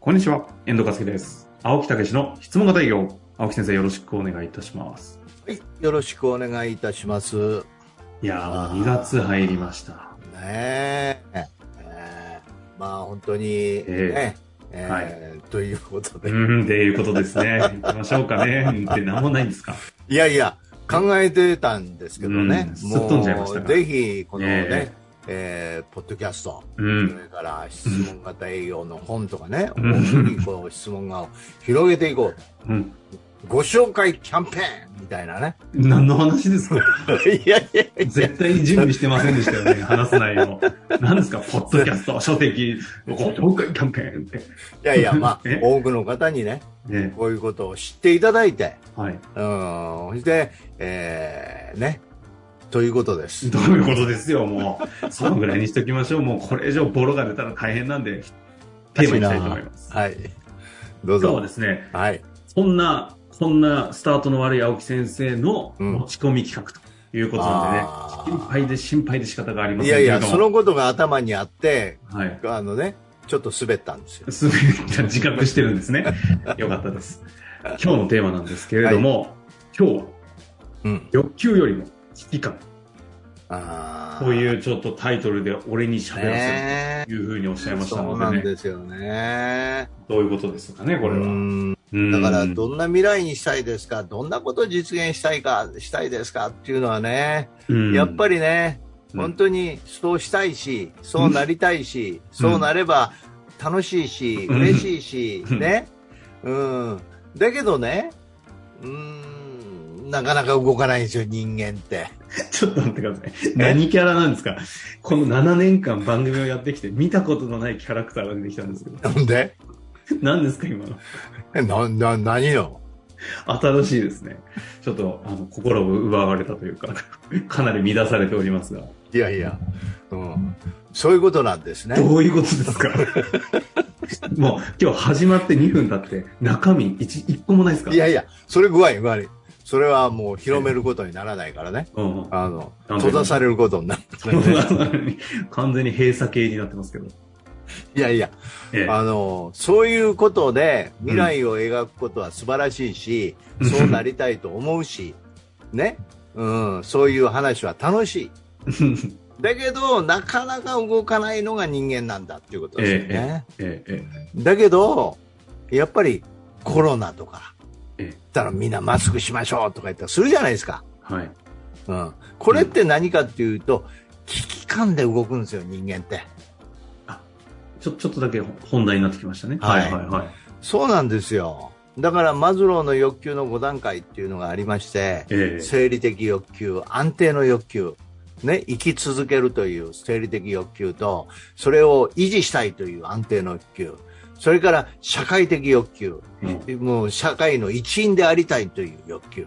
こんにちは、遠藤和樹です。青木武の質問型営業。青木先生、よろしくお願いいたします。はい、よろしくお願いいたします。ねいやー、2月入りました。ええーまあ本当に、ね、ええーということで、うん、っていうことですね。行きましょうかね。うんって何もないんですか。いやいや、考えてたんですけどね、うんすっ飛んじゃいましたぜひ、このね、ええーポッドキャスト、そうん。れから質問型営業の本とかね、うんこう質問が広げていこう。うん。ご紹介キャンペーンみたいなね。何の話ですか？いやいやいや絶対に準備してませんでしたよね、話す内容。何ですか、ポッドキャスト、書籍、ご紹介キャンペーンって。いやいや、まあ え、多くの方にね、ね。こういうことを知っていただいて、はい。うん、そして、えー、ね、ということです。どういうことですよ、もう。そのぐらいにしときましょう。もうこれ以上ボロが出たら大変なんで、テーマにしたいと思います。はい。どう今日はぞ。ですね、はい。そんな、そんなスタートの悪い青木先生のうん持ち込み企画ということなんでね、あー心配で心配で仕方がありまいやいや、せんけれども。そのことが頭にあって、はい。あのね、ちょっと滑ったんですよ。すべて自覚してるんですね。よかったです。今日のテーマなんですけれども、今日はうん。欲求よりも危機感あー。というちょっとタイトルで俺に喋らせねるというふうにおっしゃいましたそうなんのでね。ですよね。どういうことですかね、これは。だから、どんな未来にしたいですか？どんなことを実現したいか、したいですか？っていうのはね、うん。やっぱりね、うん。本当にそうしたいし、そうなりたいし、そうなれば楽しいし、うん。嬉しいし、うん。ね。うん。だけどね、うん、なかなか動かないんですよ、人間って。ちょっと待ってください。何キャラなんですか？この7年間番組をやってきて見たことのないキャラクターが出てきたんですけど。なんで？何ですか今の？えな、な、何よ新しいですね。ちょっと、あの、心を奪われたというか、かなり乱されておりますが。いやいや、うん。そういうことなんですね。どういうことですか？もう、今日始まって2分経って、中身 1, 一個もないですか？いやいや、それ具合具合。それはもう広めることにならないからね。あの、閉ざされることになる。完全に閉鎖系になってますけど。いやいや、ええあの、そういうことで未来を描くことは素晴らしいし、うんそうなりたいと思うし、ね。うん、そういう話は楽しい。だけど、なかなか動かないのが人間なんだっていうことですよね。えええだけど、やっぱりコロナとか、たらみんなマスクしましょうとか言ったらするじゃないですか。はい。うん。これって何かっていうと、危機感で動くんですよ、人間って。ちょ、ちょっとだけ本題になってきましたね。はいはいはい。そうなんですよ。だからマズローの欲求の5段階っていうのがありまして、ええ生理的欲求、安定の欲求、ね、生き続けるという生理的欲求と、それを維持したいという安定の欲求、それから社会的欲求、もう社会の一員でありたいという欲求、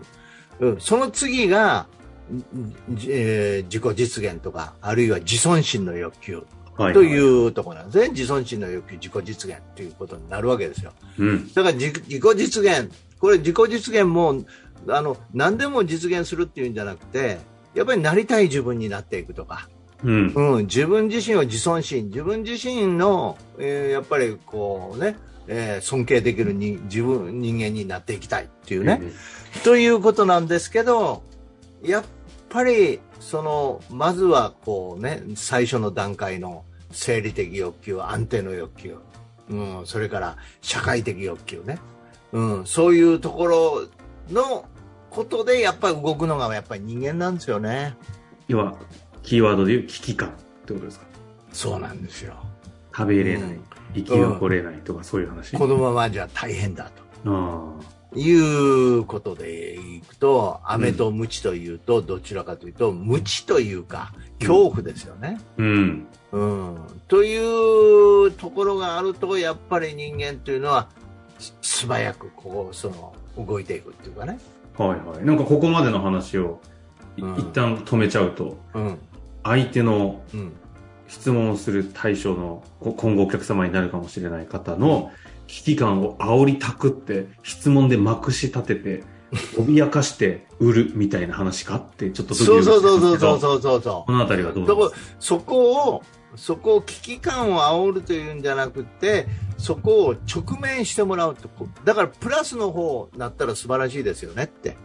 うん、その次が、んえー自己実現とか、あるいは自尊心の欲求はい。。といううところなんですね。自尊心の欲求、自己実現ということになるわけですよ。うん。だから自自己実現、これ自己実現も、あの、何でも実現するっていうんじゃなくて、やっぱりなりたい自分になっていくとか、うん。うん、自分自身を自尊心、自分自身の、えーやっぱりこうね、えー尊敬できるに自分、人間になっていきたいっていうね、ということなんですけど、やっぱり、その、まずはこうね、最初の段階の生理的欲求、安定の欲求、うん、それから社会的欲求ね、うん、そういうところのことでやっぱり動くのがやっぱり人間なんですよね。要は、キーワードで言う危機感ってことですか？そうなんですよ。食べれない、うん生き残れないとかそういう話？このままじゃ大変だと。あいうことでいくと、飴とムチというと、どちらかというと、ムチというか、恐怖ですよね。あ。うん。うん。というところがあると、やっぱり人間というのは、す素早く、こう、その、動いていくっていうかね。はいはい。なんかここまでの話を、いうん一旦止めちゃうと、うん。相手のうん。質問をする対象のこ今後お客様になるかもしれない方の危機感を煽りたくって質問でまくし立てて 脅かして売るみたいな話かってちょっとそうそうそうそうそううそうそう。このあたりはどうですか？そこを、そこを危機感を煽るというんじゃなくて、そこを直面してもらうとだからプラスの方なったら素晴らしいですよねって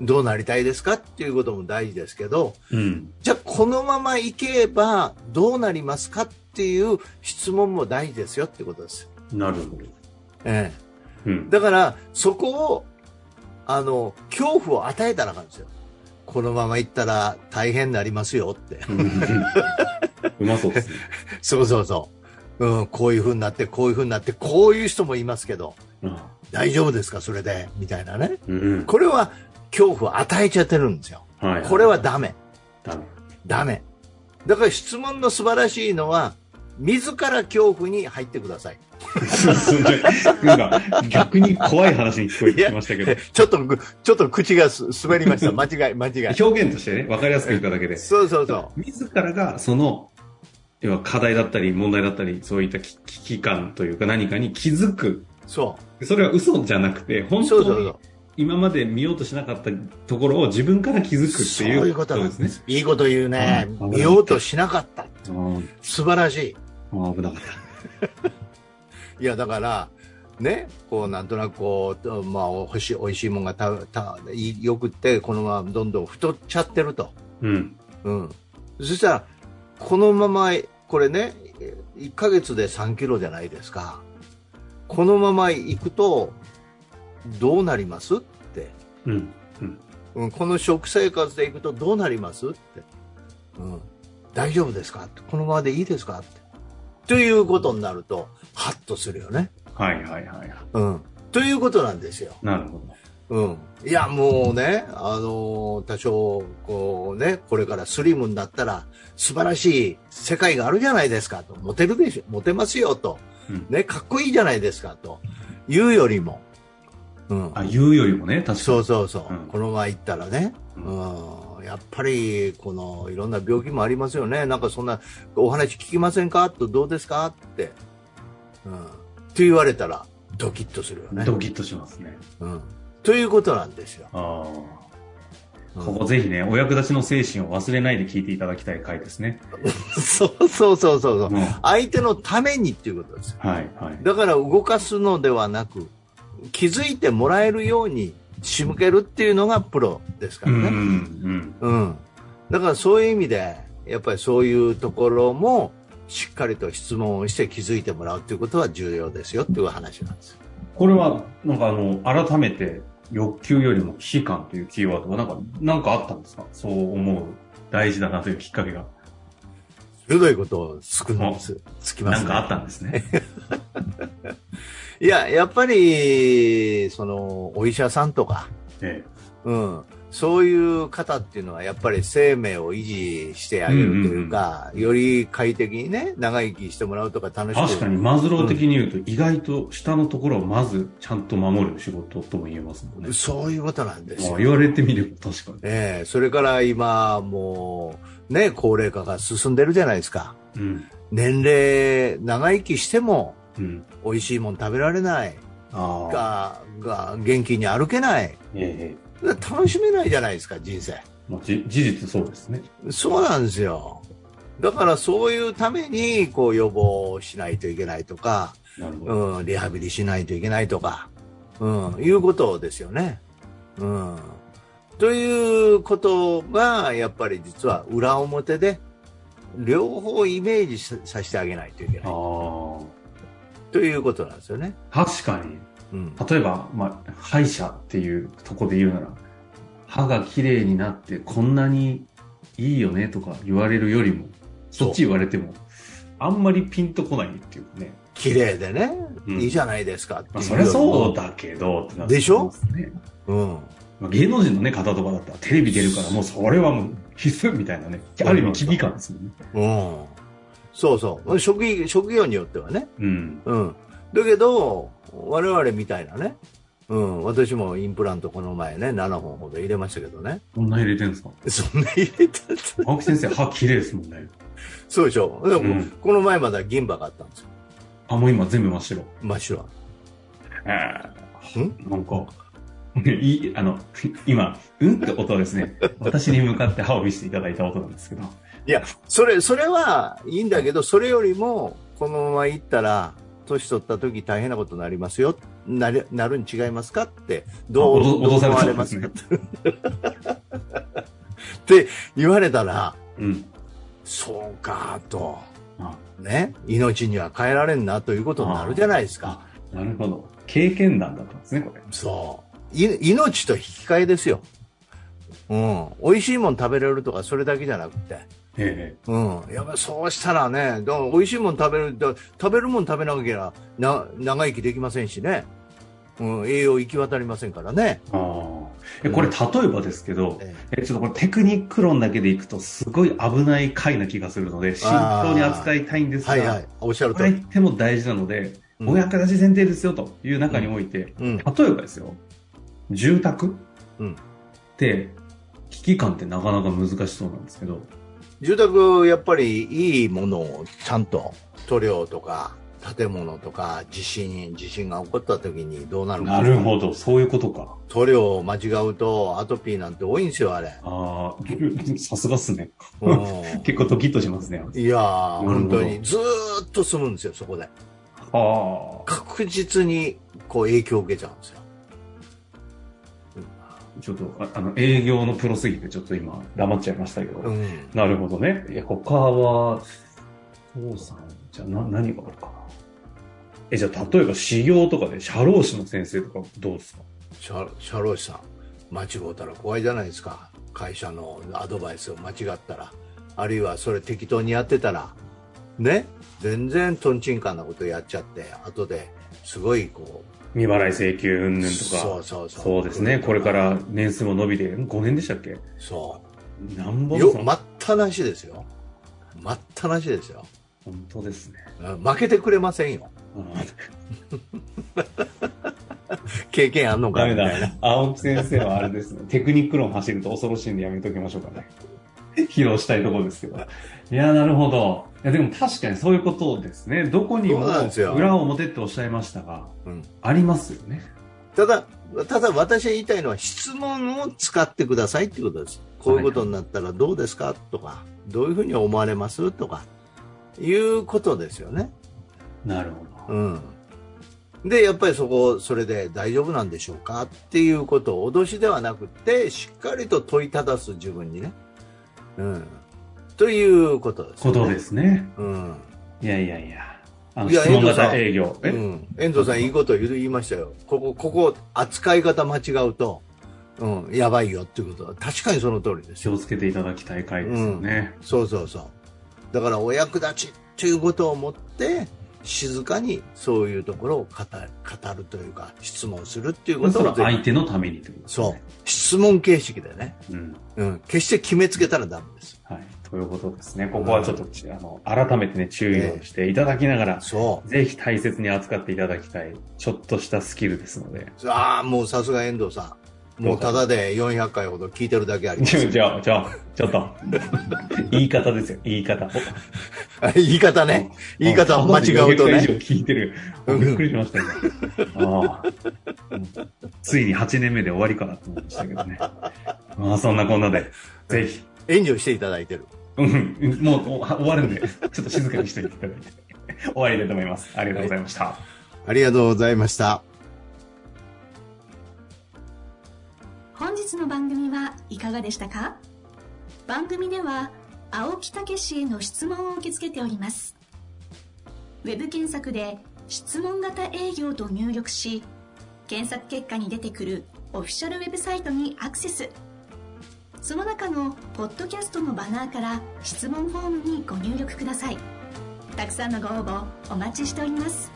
どうなりたいですかっていうことも大事ですけどうん。じゃあこのままいけばどうなりますかっていう質問も大事ですよってことです、なるほど。ええ、うん。だからそこをあの恐怖を与えたらあかんですよこのままいったら大変になりますよってうまそうですね。そうそうそう、うん、こういうふうになってこういうふうになってこういう人もいますけどあ大丈夫ですかそれで？みたいなねうん。これは恐怖を与えちゃってるんですよ。はい。これはダメ。ダメ。ダメ。だから質問の素晴らしいのは自ら恐怖に入ってください。なんか、逆に怖い話に聞こえてきましたけど、ちょっとぐちょっと口がす滑りました。間違い間違い。表現としてね、分かりやすく言っただけで、そうそうそ自らがその、要は課題だったり問題だったり、そういった危危機感というか何かに気づく。う。そそれは嘘じゃなくて、う本当にそうそうそう今まで見ようとしなかったところを自分から気づくってそういいううことなんでですす。いいこと言うね。うん見ようとしなかった。素晴らしい。あ危なかった。いや、だから、ね、こう、なんとなくこう、まあ、おいしい、おいしいもんがた、た、いよくって、このままどんどん太っちゃってると。うん。うん。そしたら、このまま、これね、1ヶ月で3キロじゃないですか。このまま行くと、どうなりますって。うん。うん、この食生活でいくとどうなりますって、うん、大丈夫ですかって。このままでいいですかって。ということになるとハッとするよね、はいはいはい。うん、ということなんですよ、なるほど。うん、いやもうね、あのー多少こうねこれからスリムになったら素晴らしい世界があるじゃないですかと。モテるでしょモテますよと、うん。ね、かっこいいじゃないですかと。いうよりも、うん、あ、言うよりもね、確かに。そうそうそう、うんこのまま行ったらね、ううんやっぱりこのいろんな病気もありますよね、なんかそんなお話聞きませんか？とどうですか？って、うん、って言われたらドキッとするよね。ドキッとしますね。うん、ということなんですよ。ああ。うんここぜひね、お役立ちの精神を忘れないで聞いていただきたい回ですね。そうそうそうそうそう、うん相手のためにっていうことですよ。はいはい。だから動かすのではなく気づいてもらえるように仕向けるっていうのがプロですからね。うんうんうん、だからそういう意味でやっぱりそういうところもしっかりと質問をして気づいてもらうということは重要ですよっていう話なんです。これは、なんかあの、改めて欲求よりも危機感というキーワードは、なんか、なんかあったんですか？そう思う大事だなというきっかけが。鋭いことをつくのつつきますね。なんかあったんですね。いや、やっぱり、その、お医者さんとか、えうん、そういう方っていうのはやっぱり生命を維持してあげるというか、より快適にね、長生きしてもらうとか楽えしく確かに、マズロー的に言うと、意外と下のところをまずちゃんと守る仕事とも言えますもんね。そういうことなんですよまあ。言われてみれば確かに。ええそれから今、もう、ね、高齢化が進んでるじゃないですか。うん。年齢、長生きしても、うん。美味しいもん食べられない。が、が、元気に歩けない。ええ楽しめないじゃないですか、人生。まあ、じ事実そうですね。そうなんですよ。だからそういうために、こう予防しないといけないとか。うん、リハビリしないといけないとか、うん、いうことですよね。うん。ということが、やっぱり実は裏表で、両方イメージささせてあげないといけないあということなんですよね。あ。確かに。うん。例えば、まあ、歯医者っていうとこで言うなら、歯が綺麗になってこんなにいいよねとか言われるよりも、そっち言われても、あんまりピンとこないっていうかね。綺麗でね、うんいいじゃないですかってまあ、そりゃそうだけど、ってなってでしょ？うん。まあ、芸能人のね、方とかだったらテレビ出るからもうそれはもう必須みたいなね。ある意味危機感ですもんね。うん。そうそう。職業職業によってはね。うん。うん。だけど、我々みたいなね。うん。私もインプラントこの前ね、7本ほど入れましたけどね。こんな入れてんですか？そんな入れた青木先生、歯綺麗ですもんね。そうでしょ。でも、うんこの前までは銀歯があったんですよ。あ、もう今全部真っ白。真っ白。えーなんか、いい、あの、今、うんって音はですね、私に向かって歯を見せていただいた音なんですけど。いや、それ、それはいいんだけど、それよりも、このまま行ったら、年取った時大変なことになりますよ。なるなるに違いますかってどうあ脅された思われますかって。言われたらうん。そうかと。あ。ね。命には変えられんなということになるじゃないですか。なるほど。経験談だったんですね、これ。そう。い命と引き換えですようん美味しいもん食べれるとかそれだけじゃなくてえうん。やっぱりそうしたらね、だ美味しいもん食べる、だ食べるもん食べなきゃな長生きできませんしね。うん、栄養行き渡りませんからね。えああ。えこれ、例えばですけど、ええちょっとこれテクニック論だけでいくと、すごい危ない回な気がするので、慎重に扱いたいんですが、はいはい。おっしゃることれり。言っても大事なので、うんお役立ち前提ですよという中において、うん。例えばですよ、住宅？うんって、危機感ってなかなか難しそうなんですけど、住宅、やっぱりいいものをちゃんと塗料とか建物とか地震、地震が起こった時にどうなるか。なるほど、そういうことか。塗料を間違うとアトピーなんて多いんですよ、あれ。ああ、さすがっすね。うん 結構ドキッとしますね。いやー、本当に。ずーっと住むんですよ、そこで。ああ。確実にこう影響を受けちゃうんですよ。ちょっと、ああの、営業のプロすぎて、ちょっと今、黙っちゃいましたけど。うん。なるほどね。え、他は、父さん、じゃあ、な、何があるかな。え、じゃあ、例えば、修行とかで、社労士の先生とか、どうですか？社社労士さん、間違うたら怖いじゃないですか。会社のアドバイスを間違ったら。あるいはそれ適当にやってたら、ね、全然トンチンカンなことやっちゃって、後ですごいこ未払い請求云う、々とか。そうそうそう。そうですね。これから年数も伸びて、5年でしたっけ？そう。何本よ、待ったなしですよ。待ったなしですよ。本当ですね。うん負けてくれませんよ。経験あんのか？ダメ。だ。青木先生はあれですね。テクニック論走ると恐ろしいんでやめときましょうかね。披露したいところですけど。いや、なるほど。いや、でも確かにそういうことですね。どこにも裏表っておっしゃいましたが、うんありますよね。ただ、ただ私が言いたいのは質問を使ってくださいっていうことです。こういうことになったらどうですかとか、どういうふうに思われますとか、いうことですよね。なるほど。うん。で、やっぱりそこ、それで大丈夫なんでしょうか？っていうことを脅しではなくて、しっかりと問いただす自分にね。うん。ということです、ことですね。うん。いやいやいや。あの、いや質問型営業。え、うん。遠藤さんいいこと言いましたよ。ここ、ここ、扱い方間違うと、うん、やばいよっていうことは、確かにその通りですよ。気をつけていただきたい回ですよね。そうそうそう。だから、お役立ちっていうことを持って、静かにそういうところを語る語るというか、質問するっていうことそのをぜひ相手のためにということですそうね。。質問形式でね。うん。うん。決して決めつけたらダメです。はい。ということですね。ここはちょっと、あの、改めてね、注意をしていただきながら、そう。ぜひ大切に扱っていただきたい、ちょっとしたスキルですので。ああ、もうさすが遠藤さん。もうただで400回ほど聞いてるだけありまちょ、す。ちょ、ちょ、ちょっと。言い方ですよ、言い方。言い方ね。言い方を間違うと400回以上ね。聞いてる。びっくりしましたよ。ああついに8年目で終わりかなと思いましたけどね。まあ、そんなこんなで、ぜひ。援助していただいてる。うん、もうお終わるんで、ちょっと静かにしておいただいて。終わりたいと思います。ありがとうございました。ありがとうございました。本日の番組はいかがでしたか？番組では青木武氏への質問を受け付けておりますウェブ検索で「質問型営業」と入力し検索結果に出てくるオフィシャルウェブサイトにアクセスその中のポッドキャストのバナーから質問フォームにご入力ください。たくさんのご応募お待ちしております。